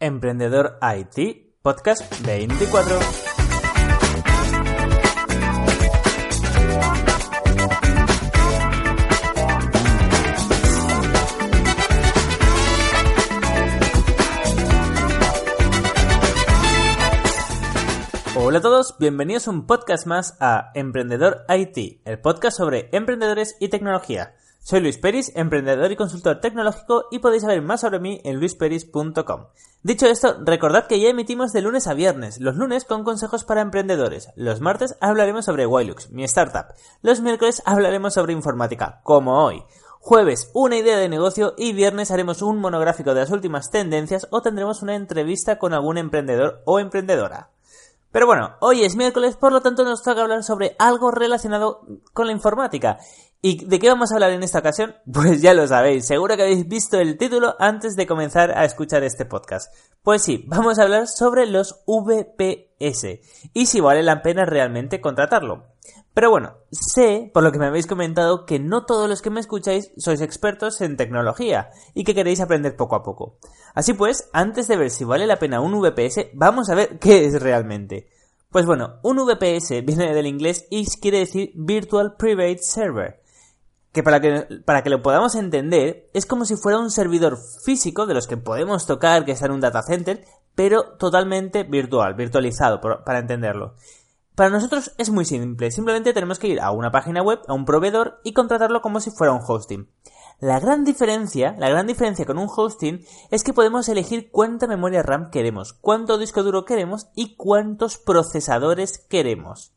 Emprendedor IT, podcast 24. Hola a todos, bienvenidos a un podcast más a Emprendedor IT, el podcast sobre emprendedores y tecnología. Soy Luis Peris, emprendedor y consultor tecnológico y podéis saber más sobre mí en luisperis.com. Dicho esto, recordad que ya emitimos de lunes a viernes, los lunes con consejos para emprendedores, los martes hablaremos sobre Wilux, mi startup, los miércoles hablaremos sobre informática, como hoy. Jueves, una idea de negocio y viernes haremos un monográfico de las últimas tendencias o tendremos una entrevista con algún emprendedor o emprendedora. Pero bueno, hoy es miércoles, por lo tanto nos toca hablar sobre algo relacionado con la informática. ¿Y de qué vamos a hablar en esta ocasión? Pues ya lo sabéis, seguro que habéis visto el título antes de comenzar a escuchar este podcast. Pues sí, vamos a hablar sobre los VPS y si vale la pena realmente contratarlo. Pero bueno, sé, por lo que me habéis comentado, que no todos los que me escucháis sois expertos en tecnología y que queréis aprender poco a poco. Así pues, antes de ver si vale la pena un VPS, vamos a ver qué es realmente. Pues bueno, un VPS viene del inglés y quiere decir Virtual Private Server que para, que para que lo podamos entender, es como si fuera un servidor físico de los que podemos tocar, que está en un data center, pero totalmente virtual, virtualizado, para entenderlo. Para nosotros es muy simple, simplemente tenemos que ir a una página web, a un proveedor y contratarlo como si fuera un hosting. La gran diferencia, la gran diferencia con un hosting es que podemos elegir cuánta memoria RAM queremos, cuánto disco duro queremos y cuántos procesadores queremos.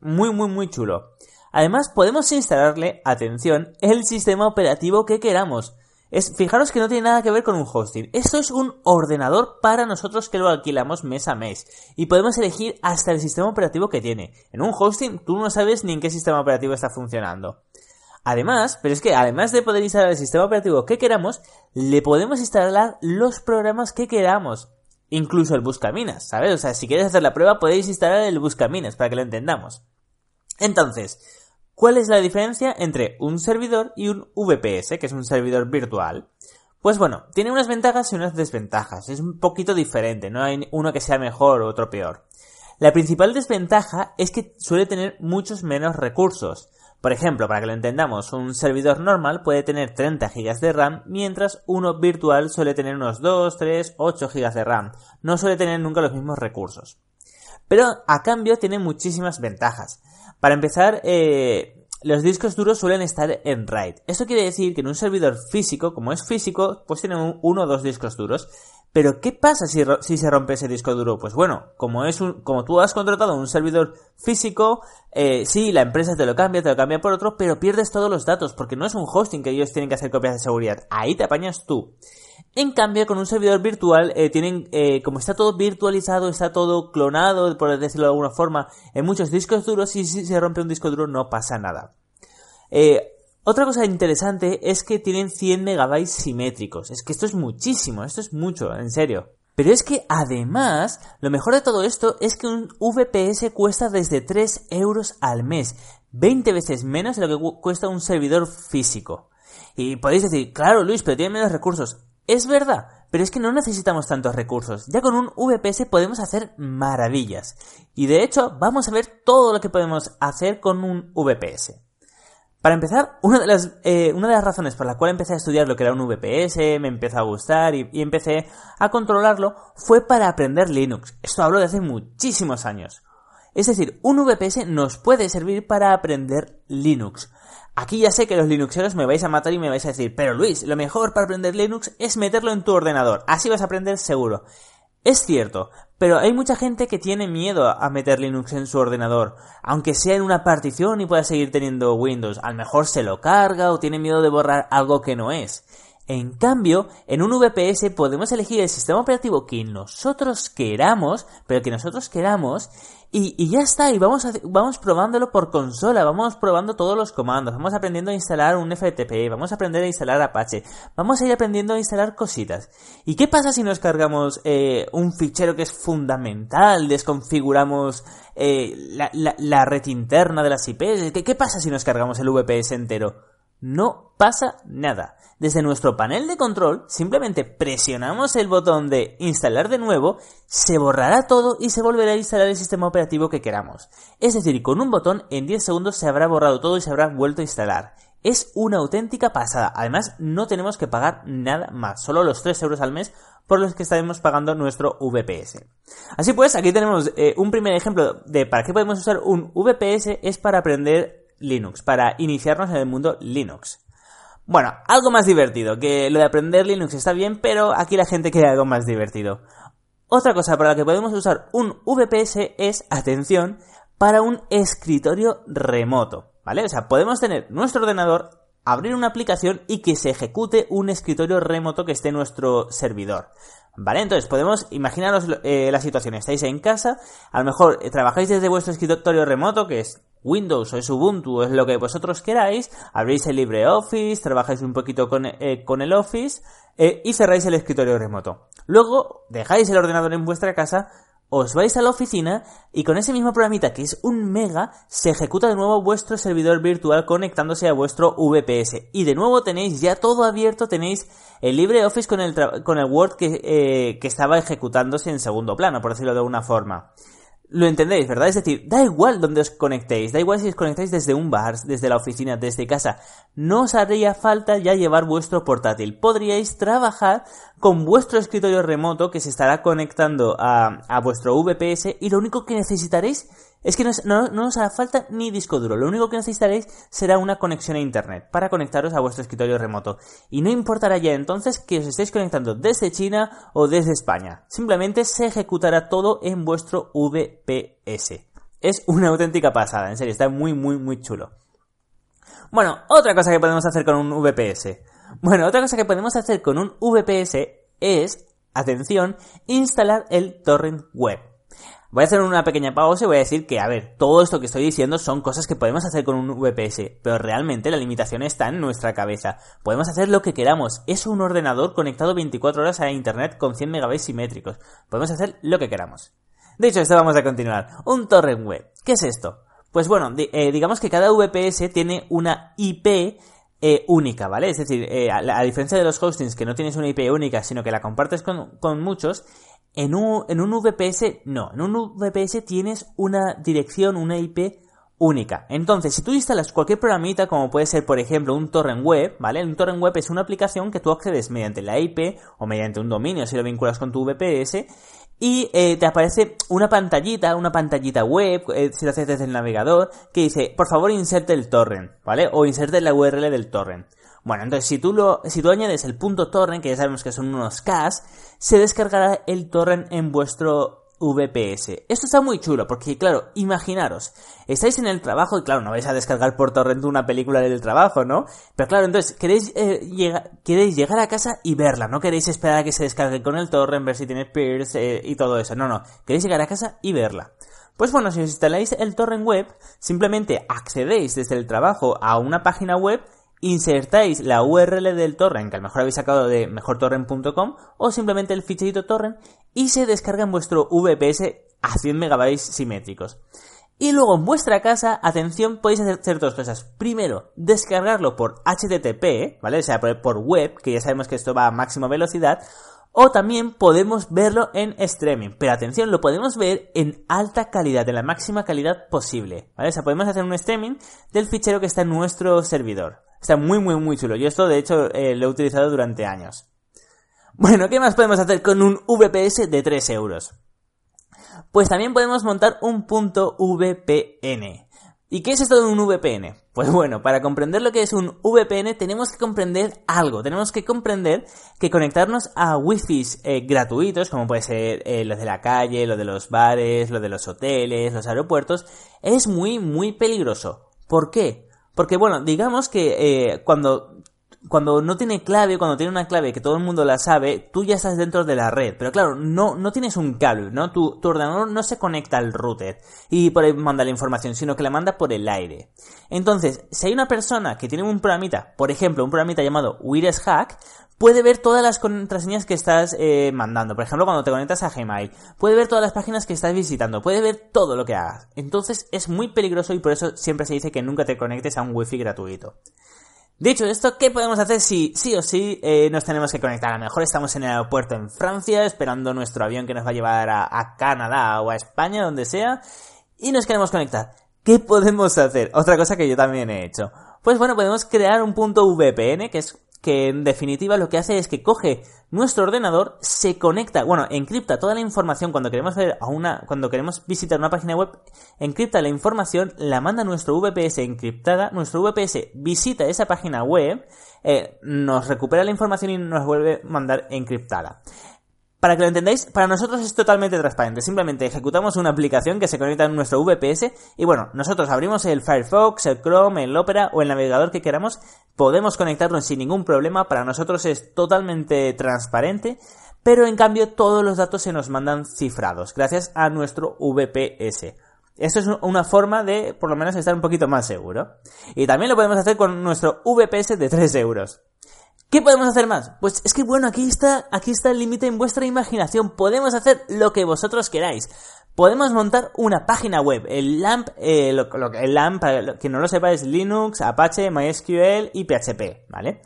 Muy, muy, muy chulo. Además, podemos instalarle, atención, el sistema operativo que queramos. Es, fijaros que no tiene nada que ver con un hosting. Esto es un ordenador para nosotros que lo alquilamos mes a mes. Y podemos elegir hasta el sistema operativo que tiene. En un hosting tú no sabes ni en qué sistema operativo está funcionando. Además, pero es que además de poder instalar el sistema operativo que queramos, le podemos instalar los programas que queramos. Incluso el Buscaminas, ¿sabes? O sea, si quieres hacer la prueba podéis instalar el Buscaminas para que lo entendamos. Entonces, ¿Cuál es la diferencia entre un servidor y un VPS, que es un servidor virtual? Pues bueno, tiene unas ventajas y unas desventajas. Es un poquito diferente, no hay uno que sea mejor o otro peor. La principal desventaja es que suele tener muchos menos recursos. Por ejemplo, para que lo entendamos, un servidor normal puede tener 30 GB de RAM, mientras uno virtual suele tener unos 2, 3, 8 GB de RAM. No suele tener nunca los mismos recursos. Pero a cambio tiene muchísimas ventajas. Para empezar, eh, los discos duros suelen estar en RAID. Esto quiere decir que en un servidor físico, como es físico, pues tiene uno o dos discos duros. Pero ¿qué pasa si, si, se rompe ese disco duro? Pues bueno, como es un, como tú has contratado un servidor físico, eh, sí, la empresa te lo cambia, te lo cambia por otro, pero pierdes todos los datos, porque no es un hosting que ellos tienen que hacer copias de seguridad. Ahí te apañas tú. En cambio, con un servidor virtual, eh, tienen, eh, como está todo virtualizado, está todo clonado, por decirlo de alguna forma, en muchos discos duros, y si se rompe un disco duro no pasa nada. Eh, otra cosa interesante es que tienen 100 megabytes simétricos. Es que esto es muchísimo, esto es mucho, en serio. Pero es que además, lo mejor de todo esto es que un VPS cuesta desde 3 euros al mes, 20 veces menos de lo que cuesta un servidor físico. Y podéis decir, claro Luis, pero tiene menos recursos. Es verdad, pero es que no necesitamos tantos recursos. Ya con un VPS podemos hacer maravillas. Y de hecho, vamos a ver todo lo que podemos hacer con un VPS. Para empezar, una de las, eh, una de las razones por la cual empecé a estudiar lo que era un VPS, me empezó a gustar y, y empecé a controlarlo fue para aprender Linux. Esto hablo de hace muchísimos años. Es decir, un VPS nos puede servir para aprender Linux. Aquí ya sé que los Linuxeros me vais a matar y me vais a decir, pero Luis, lo mejor para aprender Linux es meterlo en tu ordenador, así vas a aprender seguro. Es cierto, pero hay mucha gente que tiene miedo a meter Linux en su ordenador, aunque sea en una partición y pueda seguir teniendo Windows, a lo mejor se lo carga o tiene miedo de borrar algo que no es. En cambio, en un VPS podemos elegir el sistema operativo que nosotros queramos, pero que nosotros queramos, y, ya está, y vamos, vamos probándolo por consola, vamos probando todos los comandos, vamos aprendiendo a instalar un FTP, vamos a aprender a instalar Apache, vamos a ir aprendiendo a instalar cositas. ¿Y qué pasa si nos cargamos eh, un fichero que es fundamental, desconfiguramos eh, la, red interna de las IPs? ¿Qué, ¿Qué pasa si nos cargamos el VPS entero? No pasa nada. Desde nuestro panel de control simplemente presionamos el botón de instalar de nuevo, se borrará todo y se volverá a instalar el sistema operativo que queramos. Es decir, con un botón en 10 segundos se habrá borrado todo y se habrá vuelto a instalar. Es una auténtica pasada. Además, no tenemos que pagar nada más, solo los 3 euros al mes por los que estaremos pagando nuestro VPS. Así pues, aquí tenemos eh, un primer ejemplo de para qué podemos usar un VPS, es para aprender Linux, para iniciarnos en el mundo Linux. Bueno, algo más divertido, que lo de aprender Linux está bien, pero aquí la gente quiere algo más divertido. Otra cosa para la que podemos usar un VPS es, atención, para un escritorio remoto, ¿vale? O sea, podemos tener nuestro ordenador, abrir una aplicación y que se ejecute un escritorio remoto que esté en nuestro servidor. ¿Vale? Entonces podemos imaginaros eh, la situación. Estáis en casa, a lo mejor eh, trabajáis desde vuestro escritorio remoto, que es Windows o es Ubuntu, o es lo que vosotros queráis, abrís el LibreOffice, trabajáis un poquito con, eh, con el Office y cerráis el escritorio remoto. Luego dejáis el ordenador en vuestra casa, os vais a la oficina y con ese mismo programita que es un mega se ejecuta de nuevo vuestro servidor virtual conectándose a vuestro VPS y de nuevo tenéis ya todo abierto, tenéis el LibreOffice con el, con el Word que, eh, que estaba ejecutándose en segundo plano, por decirlo de alguna forma. Lo entendéis, ¿verdad? Es decir, da igual donde os conectéis, da igual si os conectáis desde un bar, desde la oficina, desde casa, no os haría falta ya llevar vuestro portátil. Podríais trabajar con vuestro escritorio remoto que se estará conectando a, a vuestro VPS y lo único que necesitaréis es que no, no, os hará falta ni disco duro. Lo único que necesitaréis será una conexión a internet para conectaros a vuestro escritorio remoto. Y no importará ya entonces que os estéis conectando desde China o desde España. Simplemente se ejecutará todo en vuestro VPS. Es una auténtica pasada, en serio, está muy, muy, muy chulo. Bueno, otra cosa que podemos hacer con un VPS. Bueno, otra cosa que podemos hacer con un VPS es, atención, instalar el torrent web. Voy a hacer una pequeña pausa y voy a decir que, a ver, todo esto que estoy diciendo son cosas que podemos hacer con un VPS, pero realmente la limitación está en nuestra cabeza. Podemos hacer lo que queramos. Es un ordenador conectado 24 horas a Internet con 100 megabytes simétricos. Podemos hacer lo que queramos. De hecho, esto vamos a continuar. Un torrent web. ¿Qué es esto? Pues bueno, eh, digamos que cada VPS tiene una IP eh, única, ¿vale? Es decir, eh, a, diferencia de los hostings que no tienes una IP única, sino que la compartes con, con muchos, en un, en un VPS no, en un VPS tienes una dirección, una IP única. Entonces, si tú instalas cualquier programita, como puede ser, por ejemplo, un torrent web, ¿vale? Un torrent web es una aplicación que tú accedes mediante la IP o mediante un dominio si lo vinculas con tu VPS y eh, te aparece una pantallita, una pantallita web, eh, si lo haces desde el navegador, que dice, por favor inserte el torrent, ¿vale? O inserte la URL del torrent. Bueno, entonces si tú, lo, si tú añades el punto torrent, que ya sabemos que son unos CAS, se descargará el torrent en vuestro VPS. Esto está muy chulo porque, claro, imaginaros, estáis en el trabajo y, claro, no vais a descargar por torrent una película del trabajo, ¿no? Pero claro, entonces queréis, eh, queréis llegar a casa y verla, no queréis esperar a que se descargue con el torrent, ver si tiene peers eh, y todo eso, no, no, queréis llegar a casa y verla. Pues bueno, si os instaláis el torrent web, simplemente accedéis desde el trabajo a una página web insertáis la URL del torrent que a lo mejor habéis sacado de mejortorrent.com o simplemente el ficherito torrent y se descarga en vuestro VPS a 100 megabytes simétricos. Y luego en vuestra casa, atención, podéis hacer dos cosas. Primero, descargarlo por HTTP, ¿vale? O sea, por web, que ya sabemos que esto va a máxima velocidad. O también podemos verlo en streaming. Pero atención, lo podemos ver en alta calidad, en la máxima calidad posible. ¿Vale? O sea, podemos hacer un streaming del fichero que está en nuestro servidor. Está muy, muy, muy chulo. Yo esto, de hecho, eh, lo he utilizado durante años. Bueno, ¿qué más podemos hacer con un VPS de 3 euros? Pues también podemos montar un punto VPN. ¿Y qué es esto de un VPN? Pues bueno, para comprender lo que es un VPN tenemos que comprender algo. Tenemos que comprender que conectarnos a wifi eh, gratuitos, como puede ser eh, los de la calle, lo de los bares, lo de los hoteles, los aeropuertos, es muy, muy peligroso. ¿Por qué? Porque bueno, digamos que eh, cuando cuando no tiene clave, cuando tiene una clave que todo el mundo la sabe, tú ya estás dentro de la red. Pero claro, no, no tienes un cable, ¿no? Tu, tu ordenador no se conecta al router y por ahí manda la información, sino que la manda por el aire. Entonces, si hay una persona que tiene un programita, por ejemplo, un programita llamado Wires Hack, puede ver todas las contraseñas que estás eh, mandando. Por ejemplo, cuando te conectas a Gmail, puede ver todas las páginas que estás visitando, puede ver todo lo que hagas. Entonces es muy peligroso y por eso siempre se dice que nunca te conectes a un wifi gratuito. Dicho esto, ¿qué podemos hacer si sí o sí eh, nos tenemos que conectar? A lo mejor estamos en el aeropuerto en Francia, esperando nuestro avión que nos va a llevar a, Canadá o a España, donde sea, y nos queremos conectar. ¿Qué podemos hacer? Otra cosa que yo también he hecho. Pues bueno, podemos crear un punto VPN, que es que en definitiva lo que hace es que coge nuestro ordenador, se conecta, bueno, encripta toda la información cuando queremos ver a una, cuando queremos visitar una página web, encripta la información, la manda a nuestro VPS encriptada, nuestro VPS visita esa página web, eh, nos recupera la información y nos vuelve a mandar encriptada. Para que lo entendáis, para nosotros es totalmente transparente. Simplemente ejecutamos una aplicación que se conecta a nuestro VPS y bueno, nosotros abrimos el Firefox, el Chrome, el Opera o el navegador que queramos, podemos conectarnos sin ningún problema. Para nosotros es totalmente transparente, pero en cambio todos los datos se nos mandan cifrados gracias a nuestro VPS. Eso es una forma de, por lo menos, estar un poquito más seguro. Y también lo podemos hacer con nuestro VPS de 3 euros. ¿Qué podemos hacer más? Pues es que bueno, aquí está, aquí está el límite en vuestra imaginación. Podemos hacer lo que vosotros queráis. Podemos montar una página web. El LAMP, eh, lo, el LAMP, para quien no lo sepa, es Linux, Apache, MySQL y PHP, ¿vale?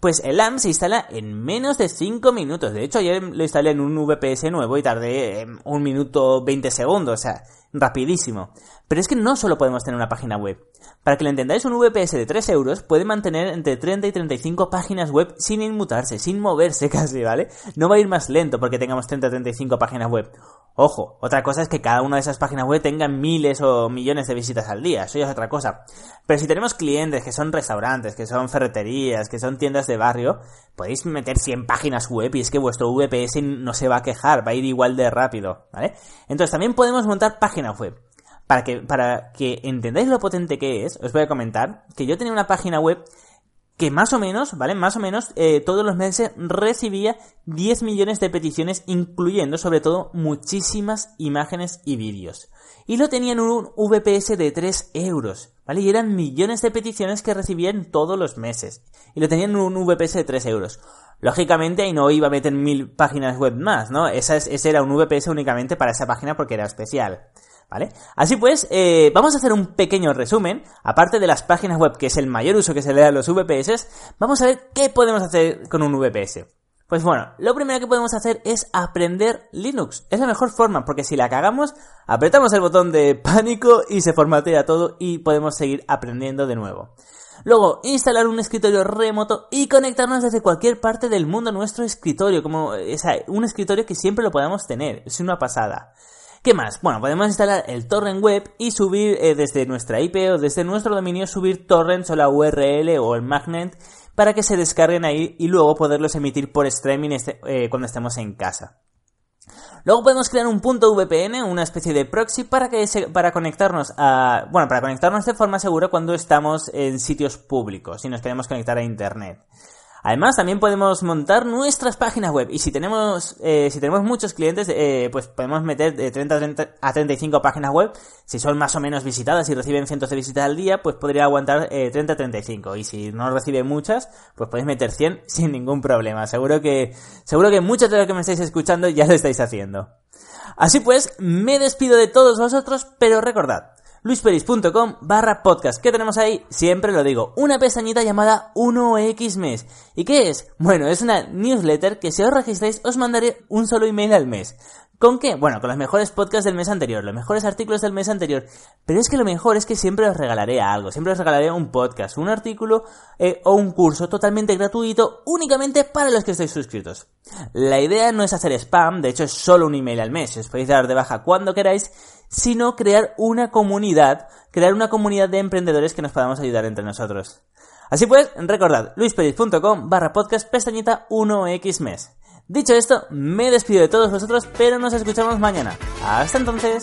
Pues el LAMP se instala en menos de 5 minutos. De hecho, ayer lo instalé en un VPS nuevo y tardé eh, un minuto 20 segundos. O sea, rapidísimo. Pero es que no solo podemos tener una página web. Para que lo entendáis, un VPS de 3 euros puede mantener entre 30 y 35 páginas web sin inmutarse, sin moverse casi, ¿vale? No va a ir más lento porque tengamos 30 o 35 páginas web. Ojo, otra cosa es que cada una de esas páginas web tenga miles o millones de visitas al día, eso ya es otra cosa. Pero si tenemos clientes que son restaurantes, que son ferreterías, que son tiendas de barrio, podéis meter 100 páginas web y es que vuestro VPS no se va a quejar, va a ir igual de rápido, ¿vale? Entonces también podemos montar páginas web. Para que, para que entendáis lo potente que es, os voy a comentar que yo tenía una página web que más o menos, ¿vale? Más o menos eh, todos los meses recibía 10 millones de peticiones, incluyendo sobre todo muchísimas imágenes y vídeos. Y lo tenían en un VPS de 3 euros, ¿vale? Y eran millones de peticiones que recibían todos los meses. Y lo tenían en un VPS de 3 euros. Lógicamente ahí no iba a meter mil páginas web más, ¿no? Esa ese era un VPS únicamente para esa página porque era especial. ¿Vale? Así pues, eh, vamos a hacer un pequeño resumen. Aparte de las páginas web, que es el mayor uso que se le da a los VPS, vamos a ver qué podemos hacer con un VPS. Pues bueno, lo primero que podemos hacer es aprender Linux. Es la mejor forma, porque si la cagamos, apretamos el botón de pánico y se formatea todo y podemos seguir aprendiendo de nuevo. Luego, instalar un escritorio remoto y conectarnos desde cualquier parte del mundo a nuestro escritorio, como un escritorio que siempre lo podamos tener. Es una pasada. ¿Qué más? Bueno, podemos instalar el torrent web y subir eh, desde nuestra IP o desde nuestro dominio subir torrents o la URL o el magnet para que se descarguen ahí y luego poderlos emitir por streaming este, eh, cuando estemos en casa. Luego podemos crear un punto VPN, una especie de proxy para que para conectarnos a bueno, para conectarnos de forma segura cuando estamos en sitios públicos y nos queremos conectar a internet. Además, también podemos montar nuestras páginas web. Y si tenemos, eh, si tenemos muchos clientes, eh, pues podemos meter de 30 a 35 páginas web. Si son más o menos visitadas y reciben cientos de visitas al día, pues podría aguantar 30 a 35. Y si no recibe muchas, pues podéis meter 100 sin ningún problema. Seguro que, seguro que muchos de los que me estáis escuchando ya lo estáis haciendo. Así pues, me despido de todos vosotros, pero recordad, luisperis.com barra podcast. ¿Qué tenemos ahí? Siempre lo digo, una pestañita llamada 1X mes. ¿Y qué es? Bueno, es una newsletter que si os registráis os mandaré un solo email al mes. ¿Con qué? Bueno, con los mejores podcasts del mes anterior, los mejores artículos del mes anterior. Pero es que lo mejor es que siempre os regalaré algo, siempre os regalaré un podcast, un artículo eh, o un curso totalmente gratuito únicamente para los que estáis suscritos. La idea no es hacer spam, de hecho es solo un email al mes, os podéis dar de baja cuando queráis sino crear una comunidad, crear una comunidad de emprendedores que nos podamos ayudar entre nosotros. Así pues, recordad, luisperiz.com barra podcast pestañita 1x mes. Dicho esto, me despido de todos vosotros, pero nos escuchamos mañana. Hasta entonces.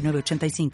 906985.